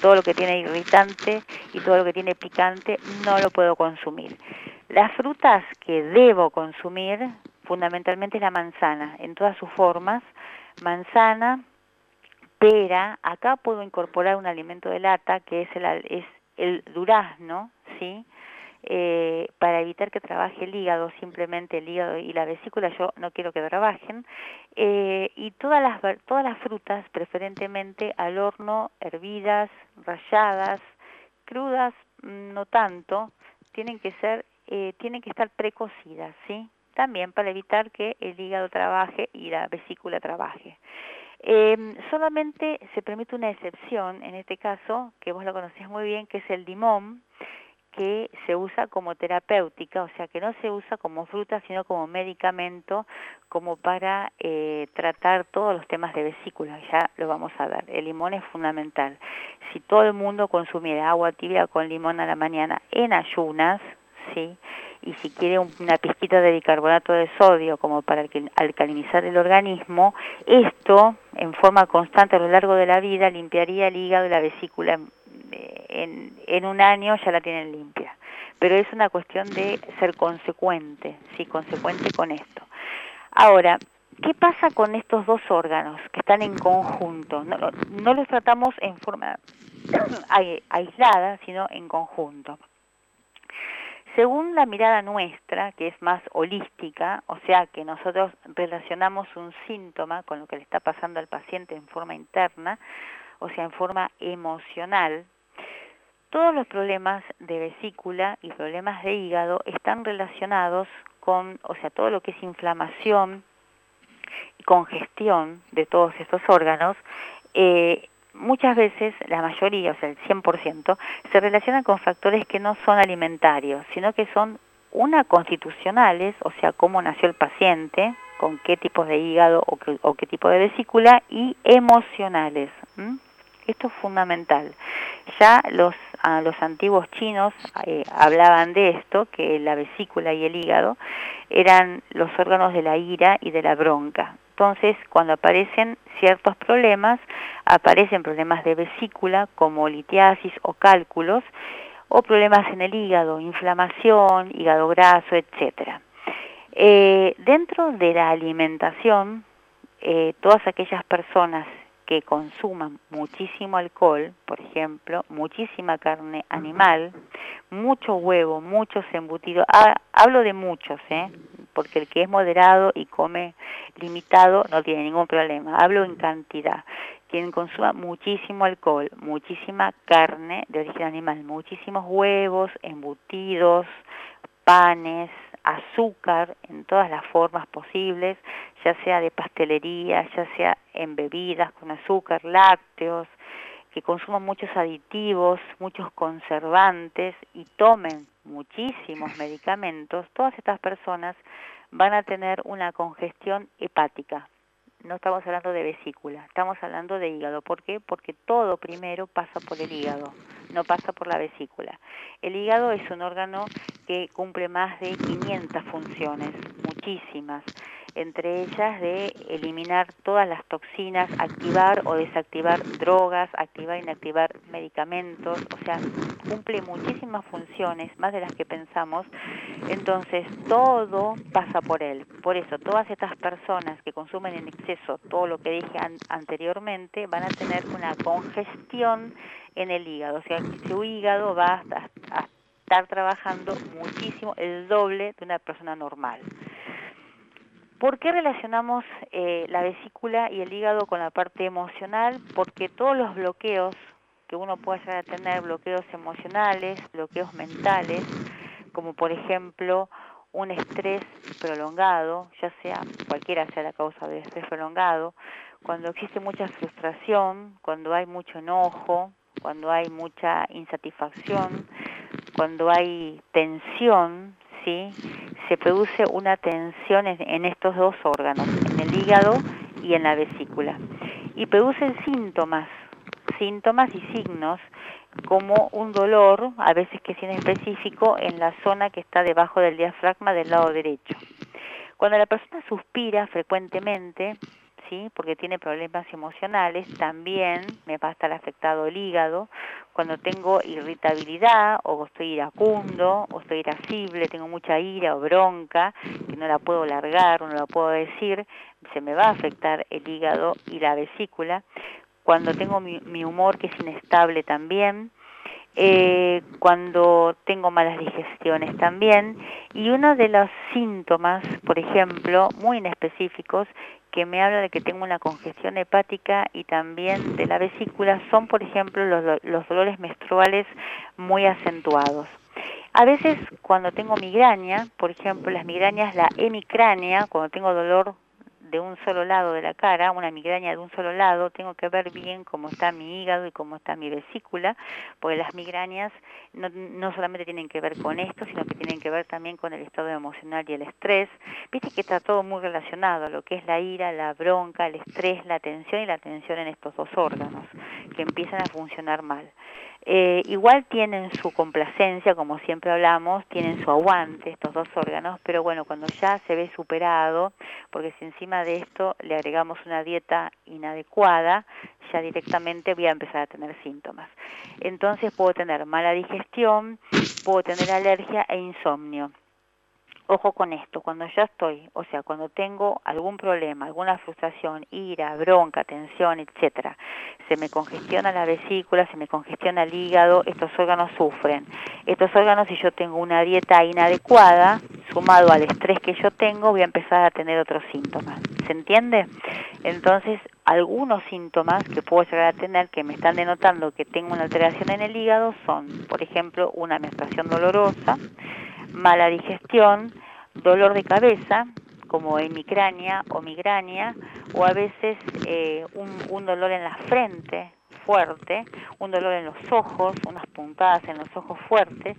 todo lo que tiene irritante y todo lo que tiene picante no lo puedo consumir. Las frutas que debo consumir, fundamentalmente la manzana, en todas sus formas, manzana, pera, acá puedo incorporar un alimento de lata que es el, es el durazno, ¿sí? Eh, para evitar que trabaje el hígado, simplemente el hígado y la vesícula, yo no quiero que trabajen, eh, y todas las, todas las frutas, preferentemente al horno, hervidas, ralladas, crudas, mm, no tanto, tienen que ser, eh, tienen que estar precocidas, ¿sí? También para evitar que el hígado trabaje y la vesícula trabaje. Eh, solamente se permite una excepción, en este caso, que vos lo conocés muy bien, que es el limón, que se usa como terapéutica, o sea que no se usa como fruta, sino como medicamento, como para eh, tratar todos los temas de vesícula, ya lo vamos a ver. El limón es fundamental. Si todo el mundo consumiera agua tibia con limón a la mañana en ayunas, ¿sí? y si quiere una pizquita de bicarbonato de sodio como para alcalinizar el organismo, esto en forma constante a lo largo de la vida limpiaría el hígado y la vesícula en, un año ya la tienen limpia. Pero es una cuestión de ser consecuente, sí, consecuente con esto. Ahora, ¿qué pasa con estos dos órganos que están en conjunto? No, no los tratamos en forma aislada, sino en conjunto. Según la mirada nuestra, que es más holística, o sea que nosotros relacionamos un síntoma con lo que le está pasando al paciente en forma interna, o sea, en forma emocional, todos los problemas de vesícula y problemas de hígado están relacionados con, o sea, todo lo que es inflamación y congestión de todos estos órganos, eh, muchas veces, la mayoría, o sea, el 100%, se relacionan con factores que no son alimentarios, sino que son una constitucionales, o sea, cómo nació el paciente, con qué tipo de hígado o qué, tipo de vesícula, y emocionales. Esto es fundamental. Ya los, antiguos chinos eh, hablaban de esto, que la vesícula y el hígado eran los órganos de la ira y de la bronca. Entonces, cuando aparecen ciertos problemas, aparecen problemas de vesícula como litiasis o cálculos, o problemas en el hígado, inflamación, hígado graso, etc. Eh, dentro de la alimentación, eh, todas aquellas personas que consuman muchísimo alcohol, por ejemplo, muchísima carne animal, mucho huevo, muchos embutidos, ah, hablo de muchos, ¿eh? porque el que es moderado y come limitado no tiene ningún problema, hablo en cantidad. Quien consuma muchísimo alcohol, muchísima carne de origen animal, muchísimos huevos, embutidos, panes, azúcar en todas las formas posibles, ya sea de pastelería, ya sea en bebidas con azúcar, lácteos, que consuman muchos aditivos, muchos conservantes y tomen muchísimos medicamentos, todas estas personas van a tener una congestión hepática. No estamos hablando de vesícula, estamos hablando de hígado. ¿Por qué? Porque todo primero pasa por el hígado, no pasa por la vesícula. El hígado es un órgano que cumple más de 500 funciones, muchísimas entre ellas de eliminar todas las toxinas, activar o desactivar drogas, activar e inactivar medicamentos, o sea, cumple muchísimas funciones, más de las que pensamos, entonces todo pasa por él. Por eso, todas estas personas que consumen en exceso todo lo que dije anteriormente van a tener una congestión en el hígado, o sea, su hígado va a estar trabajando muchísimo, el doble de una persona normal. ¿Por qué relacionamos eh, la vesícula y el hígado con la parte emocional? Porque todos los bloqueos que uno puede llegar a tener, bloqueos emocionales, bloqueos mentales, como por ejemplo un estrés prolongado, ya sea cualquiera sea la causa del estrés prolongado, cuando existe mucha frustración, cuando hay mucho enojo, cuando hay mucha insatisfacción, cuando hay tensión, ¿sí? se produce una tensión en, estos dos órganos, en el hígado y en la vesícula. Y producen síntomas, síntomas y signos como un dolor, a veces que es específico, en la zona que está debajo del diafragma del lado derecho. Cuando la persona suspira frecuentemente, ¿sí? porque tiene problemas emocionales, también me va a estar afectado el hígado. Cuando tengo irritabilidad o estoy iracundo o estoy irascible, tengo mucha ira o bronca, que no la puedo largar o no la puedo decir, se me va a afectar el hígado y la vesícula. Cuando tengo mi, mi humor que es inestable también, eh, cuando tengo malas digestiones también. Y uno de los síntomas, por ejemplo, muy inespecíficos, que me habla de que tengo una congestión hepática y también de la vesícula son, por ejemplo, los, los dolores menstruales muy acentuados. A veces cuando tengo migraña, por ejemplo, las migrañas, la hemicrania, cuando tengo dolor de un solo lado de la cara, una migraña de un solo lado, tengo que ver bien cómo está mi hígado y cómo está mi vesícula, porque las migrañas no, no solamente tienen que ver con esto, sino que tienen que ver también con el estado emocional y el estrés. Viste que está todo muy relacionado, lo que es la ira, la bronca, el estrés, la tensión y la tensión en estos dos órganos, que empiezan a funcionar mal. Eh, igual tienen su complacencia, como siempre hablamos, tienen su aguante estos dos órganos, pero bueno, cuando ya se ve superado, porque si encima de esto le agregamos una dieta inadecuada, ya directamente voy a empezar a tener síntomas. Entonces puedo tener mala digestión, puedo tener alergia e insomnio. Ojo con esto, cuando ya estoy, o sea, cuando tengo algún problema, alguna frustración, ira, bronca, tensión, etcétera, se me congestiona la vesícula, se me congestiona el hígado, estos órganos sufren. Estos órganos, si yo tengo una dieta inadecuada, sumado al estrés que yo tengo, voy a empezar a tener otros síntomas. ¿Se entiende? Entonces, algunos síntomas que puedo llegar a tener que me están denotando que tengo una alteración en el hígado son, por ejemplo, una menstruación dolorosa, mala digestión, dolor de cabeza, como hemicrania o migraña, o a veces eh, un, un dolor en la frente fuerte, un dolor en los ojos, unas puntadas en los ojos fuertes,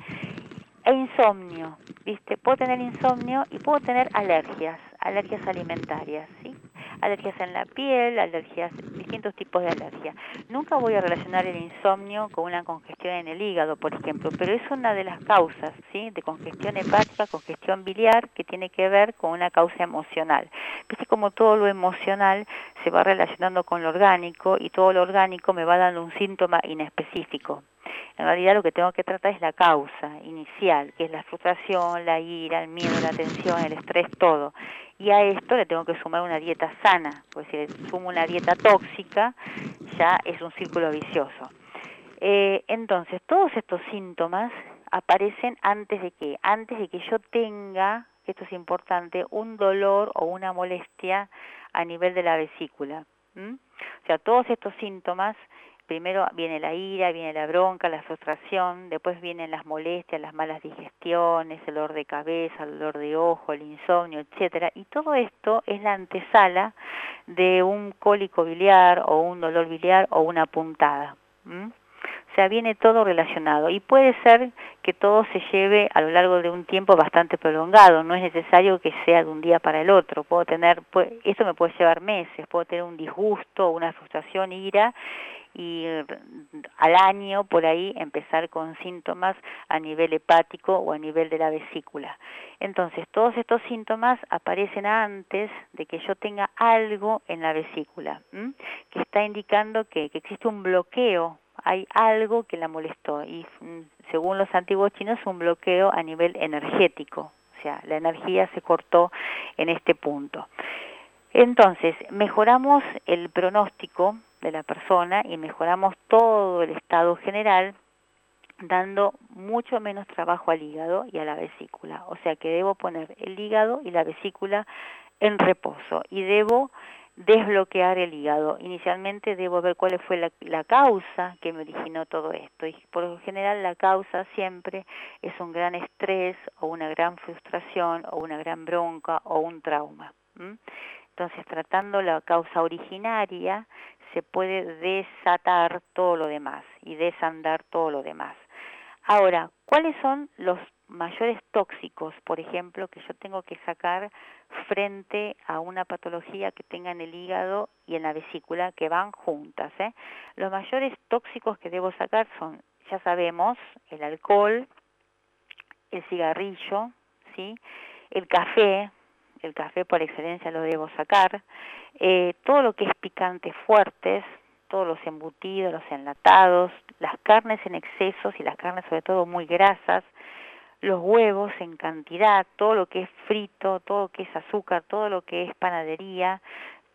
e insomnio, ¿viste? Puedo tener insomnio y puedo tener alergias, alergias alimentarias, ¿sí? Alergias en la piel, alergias, distintos tipos de alergia. Nunca voy a relacionar el insomnio con una congestión en el hígado, por ejemplo, pero es una de las causas, ¿sí? De congestión hepática, congestión biliar, que tiene que ver con una causa emocional. Viste como todo lo emocional se va relacionando con lo orgánico y todo lo orgánico me va dando un síntoma inespecífico. En realidad lo que tengo que tratar es la causa inicial, que es la frustración, la ira, el miedo, la tensión, el estrés, todo. Y a esto le tengo que sumar una dieta sana, pues si le sumo una dieta tóxica, ya es un círculo vicioso. Eh, entonces, todos estos síntomas aparecen antes de que, antes de que yo tenga, esto es importante, un dolor o una molestia a nivel de la vesícula. O sea, todos estos síntomas primero viene la ira, viene la bronca, la frustración, después vienen las molestias, las malas digestiones, el dolor de cabeza, el dolor de ojo, el insomnio, etcétera, y todo esto es la antesala de un cólico biliar o un dolor biliar o una puntada. O sea, viene todo relacionado. Y puede ser que todo se lleve a lo largo de un tiempo bastante prolongado, no es necesario que sea de un día para el otro, puedo tener, esto me puede llevar meses, puedo tener un disgusto, una frustración, ira y al año por ahí empezar con síntomas a nivel hepático o a nivel de la vesícula. Entonces, todos estos síntomas aparecen antes de que yo tenga algo en la vesícula, que está indicando que, que existe un bloqueo hay algo que la molestó y mm, según los antiguos chinos un bloqueo a nivel energético, o sea, la energía se cortó en este punto. Entonces, mejoramos el pronóstico de la persona y mejoramos todo el estado general dando mucho menos trabajo al hígado y a la vesícula. O sea que debo poner el hígado y la vesícula en reposo y debo desbloquear el hígado. Inicialmente debo ver cuál fue la, causa que me originó todo esto. Y por lo general la causa siempre es un gran estrés o una gran frustración o una gran bronca o un trauma. Entonces tratando la causa originaria se puede desatar todo lo demás y desandar todo lo demás. Ahora, ¿cuáles son los mayores tóxicos, por ejemplo, que yo tengo que sacar frente a una patología que tenga en el hígado y en la vesícula que van juntas. ¿eh? Los mayores tóxicos que debo sacar son, ya sabemos, el alcohol, el cigarrillo, ¿sí? el café, el café por excelencia lo debo sacar, eh, todo lo que es picante fuertes, todos los embutidos, los enlatados, las carnes en excesos y las carnes sobre todo muy grasas, los huevos en cantidad, todo lo que es frito, todo lo que es azúcar, todo lo que es panadería,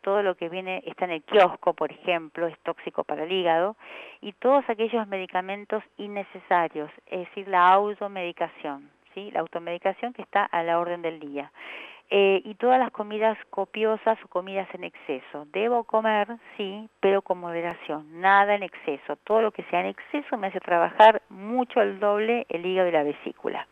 todo lo que viene está en el kiosco, por ejemplo, es tóxico para el hígado, y todos aquellos medicamentos innecesarios, es decir, la automedicación, ¿sí? la automedicación que está a la orden del día. Eh, y todas las comidas copiosas o comidas en exceso. Debo comer, sí, pero con moderación, nada en exceso. Todo lo que sea en exceso me hace trabajar mucho el doble el hígado y la vesícula.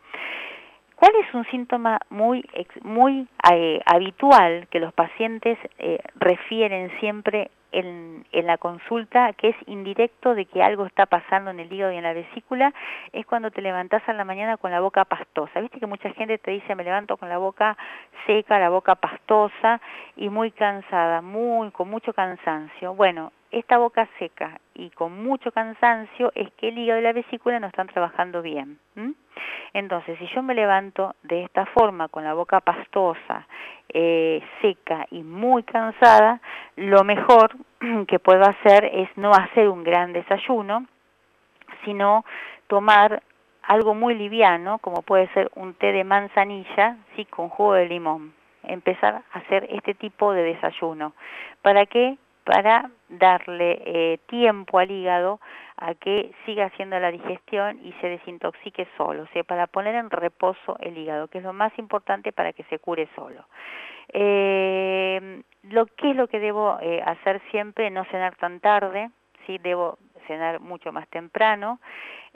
¿Cuál es un síntoma muy, muy eh, habitual que los pacientes eh, refieren siempre en, en, la consulta, que es indirecto de que algo está pasando en el hígado y en la vesícula, es cuando te levantás a la mañana con la boca pastosa. Viste que mucha gente te dice, me levanto con la boca seca, la boca pastosa y muy cansada, muy, con mucho cansancio. Bueno, esta boca seca y con mucho cansancio es que el hígado y la vesícula no están trabajando bien. Entonces, si yo me levanto de esta forma, con la boca pastosa, eh, seca y muy cansada, lo mejor que puedo hacer es no hacer un gran desayuno, sino tomar algo muy liviano, como puede ser un té de manzanilla, sí, con jugo de limón. Empezar a hacer este tipo de desayuno. ¿Para qué? Para darle eh, tiempo al hígado a que siga haciendo la digestión y se desintoxique solo, o sea, para poner en reposo el hígado, que es lo más importante para que se cure solo. Eh, lo que es lo que debo eh, hacer siempre, no cenar tan tarde, sí, debo cenar mucho más temprano,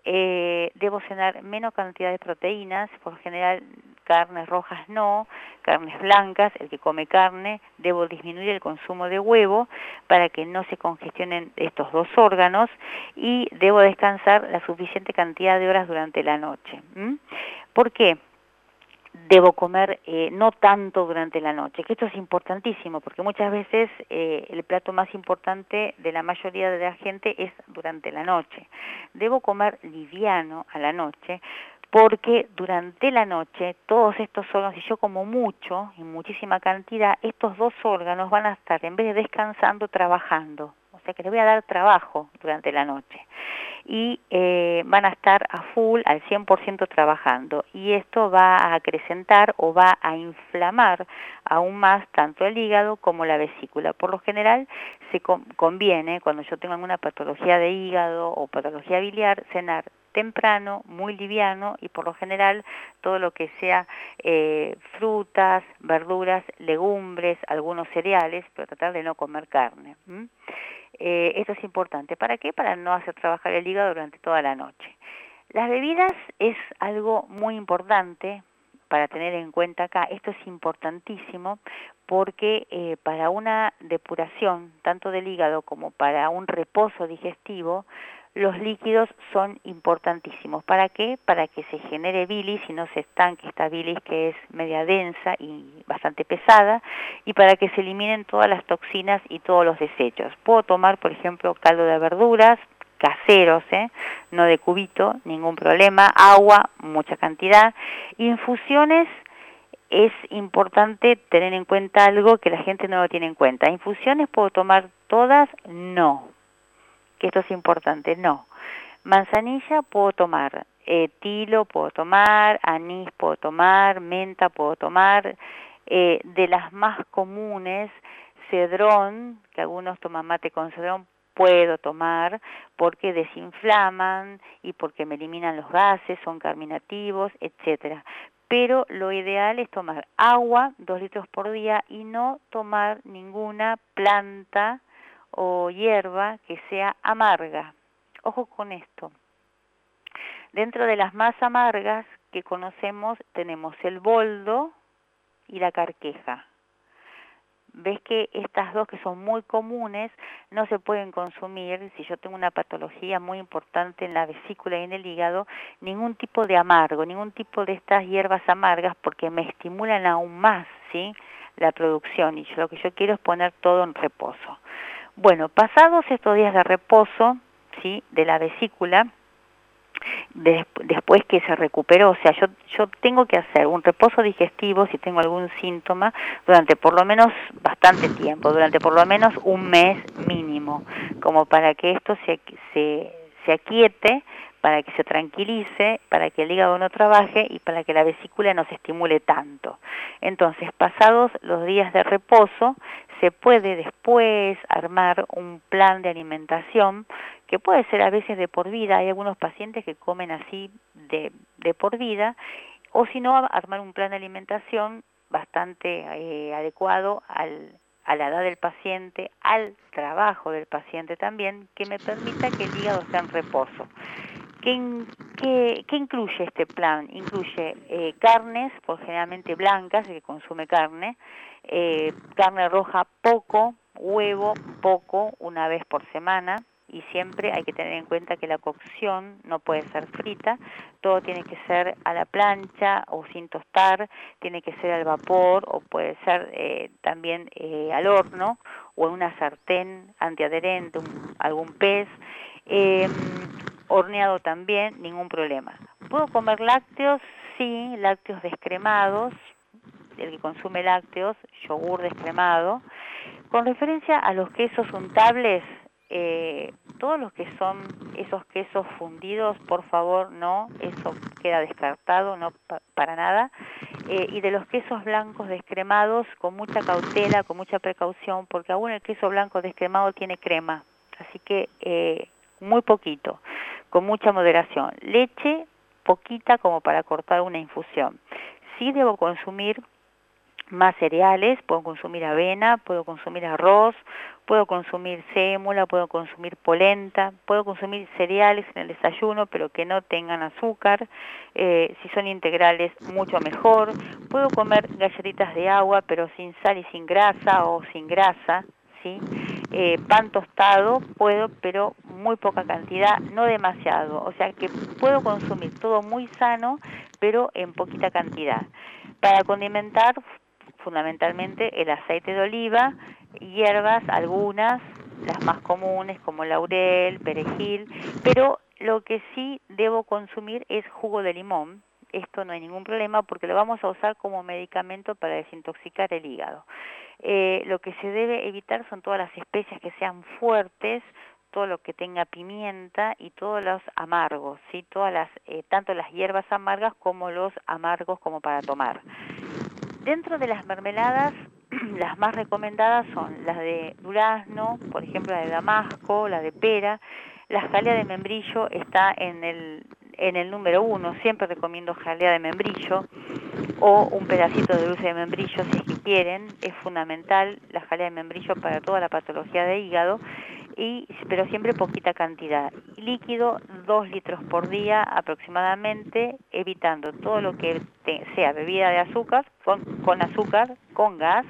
eh, debo cenar menos cantidad de proteínas, por general carnes rojas no, carnes blancas, el que come carne, debo disminuir el consumo de huevo para que no se congestionen estos dos órganos y debo descansar la suficiente cantidad de horas durante la noche. ¿Por qué? Debo comer eh, no tanto durante la noche, que esto es importantísimo porque muchas veces eh, el plato más importante de la mayoría de la gente es durante la noche. Debo comer liviano a la noche porque durante la noche todos estos órganos, si yo como mucho, en muchísima cantidad, estos dos órganos van a estar en vez de descansando, trabajando. Sea que les voy a dar trabajo durante la noche y eh, van a estar a full, al 100% trabajando. Y esto va a acrecentar o va a inflamar aún más tanto el hígado como la vesícula. Por lo general se conviene, cuando yo tengo alguna patología de hígado o patología biliar, cenar temprano, muy liviano y por lo general todo lo que sea eh, frutas, verduras, legumbres, algunos cereales, pero tratar de no comer carne. Eh, esto es importante. ¿Para qué? Para no hacer trabajar el hígado durante toda la noche. Las bebidas es algo muy importante, para tener en cuenta acá, esto es importantísimo porque eh, para una depuración, tanto del hígado como para un reposo digestivo, los líquidos son importantísimos. ¿Para qué? Para que se genere bilis y no se estanque esta bilis que es media densa y bastante pesada, y para que se eliminen todas las toxinas y todos los desechos. Puedo tomar, por ejemplo, caldo de verduras, caseros, ¿eh? no de cubito, ningún problema, agua, mucha cantidad, infusiones, es importante tener en cuenta algo que la gente no lo tiene en cuenta. ¿Infusiones puedo tomar todas? No esto es importante, no. Manzanilla puedo tomar, eh, tilo puedo tomar, anís puedo tomar, menta puedo tomar, eh, de las más comunes, cedrón, que algunos toman mate con cedrón, puedo tomar porque desinflaman y porque me eliminan los gases, son carminativos, etcétera. Pero lo ideal es tomar agua, dos litros por día, y no tomar ninguna planta o hierba que sea amarga. Ojo con esto. Dentro de las más amargas que conocemos tenemos el boldo y la carqueja. Ves que estas dos que son muy comunes no se pueden consumir si yo tengo una patología muy importante en la vesícula y en el hígado, ningún tipo de amargo, ningún tipo de estas hierbas amargas porque me estimulan aún más, ¿sí? la producción y lo que yo quiero es poner todo en reposo. Bueno, pasados estos días de reposo, ¿sí? De la vesícula, después que se recuperó, o sea, yo, yo tengo que hacer un reposo digestivo si tengo algún síntoma durante por lo menos bastante tiempo, durante por lo menos un mes mínimo, como para que esto se, se, se aquiete para que se tranquilice, para que el hígado no trabaje y para que la vesícula no se estimule tanto. Entonces, pasados los días de reposo, se puede después armar un plan de alimentación que puede ser a veces de por vida. Hay algunos pacientes que comen así de, de por vida, o si no, armar un plan de alimentación bastante eh, adecuado al, a la edad del paciente, al trabajo del paciente también, que me permita que el hígado esté en reposo. ¿Qué, incluye este plan? Incluye eh, carnes, por generalmente blancas, que consume carne, eh, carne roja poco, huevo poco, una vez por semana, y siempre hay que tener en cuenta que la cocción no puede ser frita, todo tiene que ser a la plancha o sin tostar, tiene que ser al vapor o puede ser eh, también al horno o en una sartén antiadherente, algún pez. Em, horneado también, ningún problema. ¿Puedo comer lácteos? Sí, lácteos descremados, el que consume lácteos, yogur descremado. Con referencia a los quesos untables, eh, todos los que son esos quesos fundidos, por favor, no, eso queda descartado, no para nada. Eh, y de los quesos blancos descremados, con mucha cautela, con mucha precaución, porque aún el queso blanco descremado tiene crema, así que eh, muy poquito con mucha moderación. Leche, poquita como para cortar una infusión. Sí debo consumir más cereales, puedo consumir avena, puedo consumir arroz, puedo consumir sémula, puedo consumir polenta, puedo consumir cereales en el desayuno, pero que no tengan azúcar, eh, si son integrales, mucho mejor. Puedo comer galletitas de agua, pero sin sal y sin grasa o sin grasa, eh, pan tostado puedo, pero muy poca cantidad, no demasiado. O sea que puedo consumir todo muy sano, pero en poquita cantidad. Para condimentar, fundamentalmente el aceite de oliva, hierbas, algunas, las más comunes como laurel, perejil, pero lo que sí debo consumir es jugo de limón. Esto no hay ningún problema porque lo vamos a usar como medicamento para desintoxicar el hígado. Eh, lo que se debe evitar son todas las especias que sean fuertes, todo lo que tenga pimienta y todos los amargos, ¿sí? todas las, eh, tanto las hierbas amargas como los amargos como para tomar. Dentro de las mermeladas, las más recomendadas son las de durazno, por ejemplo la de damasco, la de pera, la jalea de membrillo está en el, en el número uno, siempre recomiendo jalea de membrillo o un pedacito de dulce de membrillo si es que quieren, es fundamental la jalea de membrillo para toda la patología de hígado. Y, pero siempre poquita cantidad. Líquido, 2 litros por día aproximadamente, evitando todo lo que sea bebida de azúcar, con, con azúcar, con gas,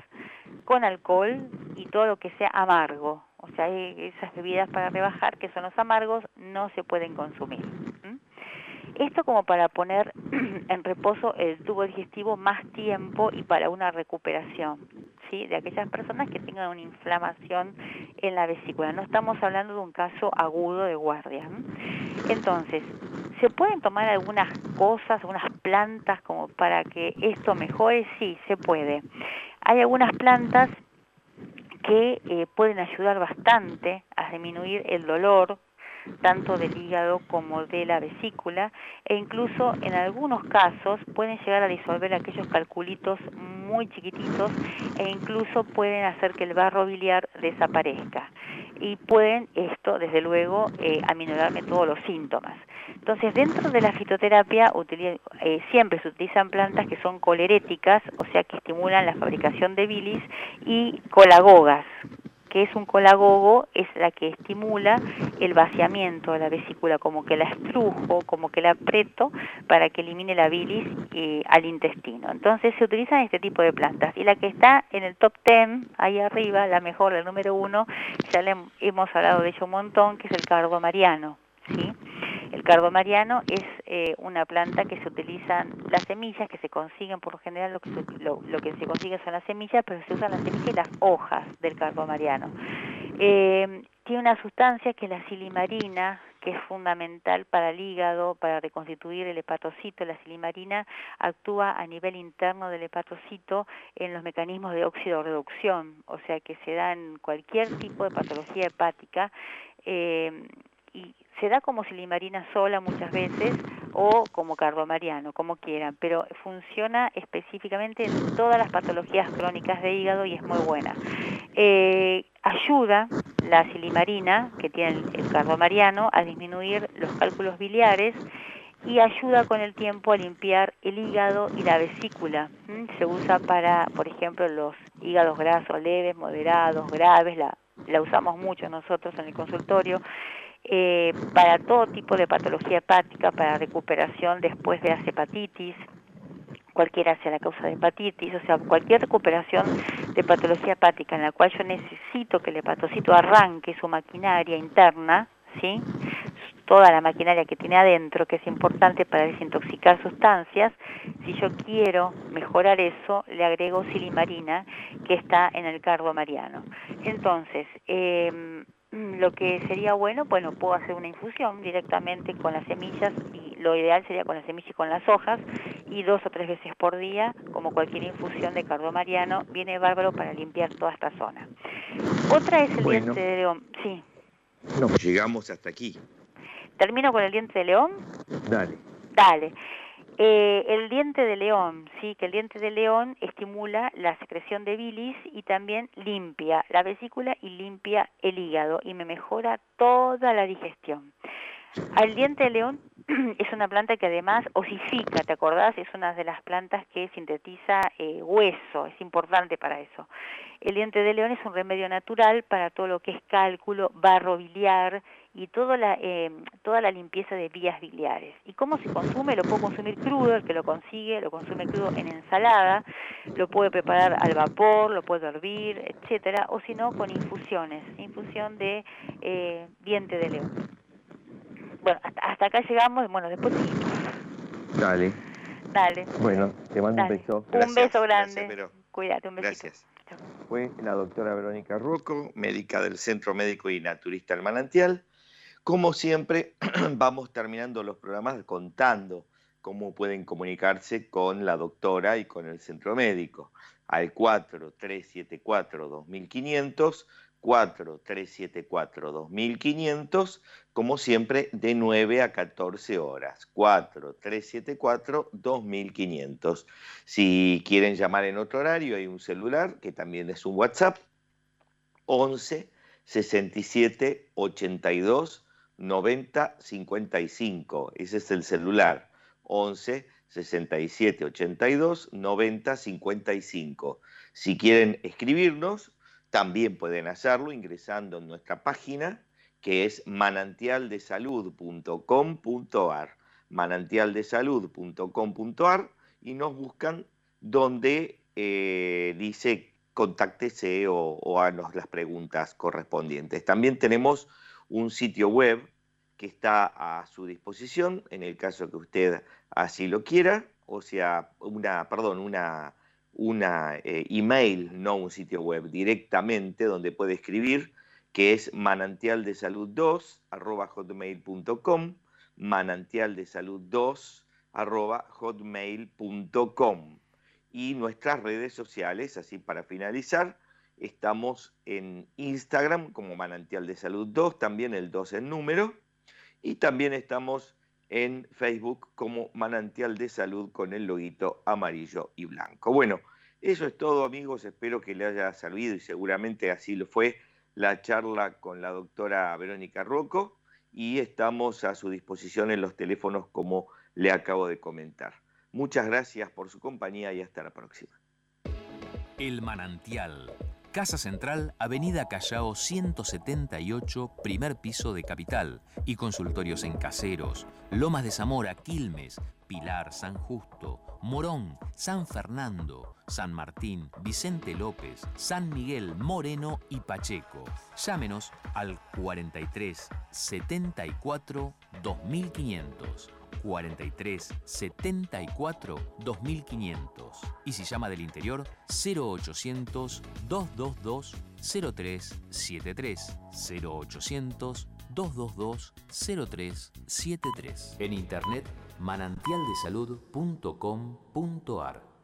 con alcohol y todo lo que sea amargo. O sea, esas bebidas para rebajar, que son los amargos, no se pueden consumir. Esto como para poner en reposo el tubo digestivo más tiempo y para una recuperación, ¿sí? De aquellas personas que tengan una inflamación en la vesícula. No estamos hablando de un caso agudo de guardia. Entonces, ¿se pueden tomar algunas cosas, algunas plantas como para que esto mejore? Sí, se puede. Hay algunas plantas que eh, pueden ayudar bastante a disminuir el dolor tanto del hígado como de la vesícula e incluso en algunos casos pueden llegar a disolver aquellos calculitos muy chiquititos e incluso pueden hacer que el barro biliar desaparezca y pueden esto desde luego eh, aminorarme todos los síntomas. Entonces dentro de la fitoterapia eh, siempre se utilizan plantas que son coleréticas, o sea que estimulan la fabricación de bilis y colagogas, que es un colagogo, es la que estimula el vaciamiento de la vesícula, como que la estrujo, como que la aprieto para que elimine la bilis eh, al intestino. Entonces se utilizan este tipo de plantas. Y la que está en el top 10, ahí arriba, la mejor, la número uno, ya le hemos hablado de ella un montón, que es el cardo mariano. ¿sí? El cardo mariano es eh, una planta que se utilizan las semillas, que se consiguen por lo general, lo que se, lo, que se consigue son las semillas, pero se usan las semillas y las hojas del cardo mariano. Eh, tiene una sustancia que es la silimarina, que es fundamental para el hígado, para reconstituir el hepatocito. La silimarina actúa a nivel interno del hepatocito en los mecanismos de oxidorreducción, o sea que se da en cualquier tipo de patología hepática. Eh, y se da como silimarina sola muchas veces o como cardomariano, como quieran, pero funciona específicamente en todas las patologías crónicas de hígado y es muy buena. Eh, ayuda la silimarina, que tiene el, cardomariano, a disminuir los cálculos biliares y ayuda con el tiempo a limpiar el hígado y la vesícula. Se usa para, por ejemplo, los hígados grasos leves, moderados, graves, la, la usamos mucho nosotros en el consultorio eh, para todo tipo de patología hepática, para recuperación después de las hepatitis, cualquiera sea la causa de hepatitis, o sea, cualquier recuperación de patología hepática en la cual yo necesito que el hepatocito arranque su maquinaria interna, ¿sí? toda la maquinaria que tiene adentro, que es importante para desintoxicar sustancias, si yo quiero mejorar eso, le agrego silimarina, que está en el cardo mariano. Entonces, eh, lo que sería bueno, bueno, puedo hacer una infusión directamente con las semillas y lo ideal sería con las semillas y con las hojas y dos o tres veces por día, como cualquier infusión de cardo mariano, viene bárbaro para limpiar toda esta zona. Otra es el diente de león, sí. No, llegamos hasta aquí. ¿Termino con el diente de león? Dale. Dale. Eh, el diente de león, sí, que el diente de león estimula la secreción de bilis y también limpia la vesícula y limpia el hígado y me mejora toda la digestión. El diente de león es una planta que además osifica, ¿te acordás? Es una de las plantas que sintetiza eh, hueso, es importante para eso. El diente de león es un remedio natural para todo lo que es cálculo, barro biliar y toda la, eh, toda la limpieza de vías biliares. ¿Y cómo se consume? Lo puedo consumir crudo, el que lo consigue, lo consume crudo en ensalada, lo puede preparar al vapor, lo puede hervir, etcétera, o si no, con infusiones, infusión de eh, diente de león. Bueno, hasta, acá llegamos, bueno, después Dale. Dale. Bueno, te mando un beso. un beso grande. Cuídate, un besito. Gracias. Fue la doctora Verónica Rocco, médica del Centro Médico y Naturista El Manantial. Como siempre, vamos terminando los programas contando cómo pueden comunicarse con la doctora y con el centro médico al 4374-2500, 4374-2500, como siempre, de 9 a 14 horas, 4374-2500. Si quieren llamar en otro horario, hay un celular que también es un WhatsApp, 11 67 82 90 55. Ese es el celular. 11 67 82 90 55. Si quieren escribirnos, también pueden hacerlo ingresando en nuestra página que es manantialdesalud.com.ar manantialdesalud.com.ar y nos buscan donde eh, dice contáctese o, o las preguntas correspondientes. También tenemos un sitio web que está a su disposición en el caso que usted así lo quiera, o sea, una, perdón, una, una eh, email, no un sitio web, directamente donde puede escribir, que es manantialdesalud2 arroba hotmail.com, manantialdesalud2 arroba hotmail.com y nuestras redes sociales, así para finalizar, estamos en Instagram como Manantial de Salud 2, también el 2 en número, y también estamos en Facebook como Manantial de Salud con el loguito amarillo y blanco. Bueno, eso es todo amigos, espero que le haya servido y seguramente así lo fue la charla con la doctora Verónica Rocco y estamos a su disposición en los teléfonos como le acabo de comentar. Muchas gracias por su compañía y hasta la próxima. El manantial Casa Central, Avenida Callao 178, primer piso de Capital, y consultorios en Caseros, Lomas de Zamora, Quilmes, Pilar, San Justo, Morón, San Fernando, San Martín, Vicente López, San Miguel, Moreno y Pacheco. Llámenos al 43 74 2500. 43 74 2500. Y si llama del interior, 0800 222 0373. 0800 222 0373. En internet manantialdesalud.com.ar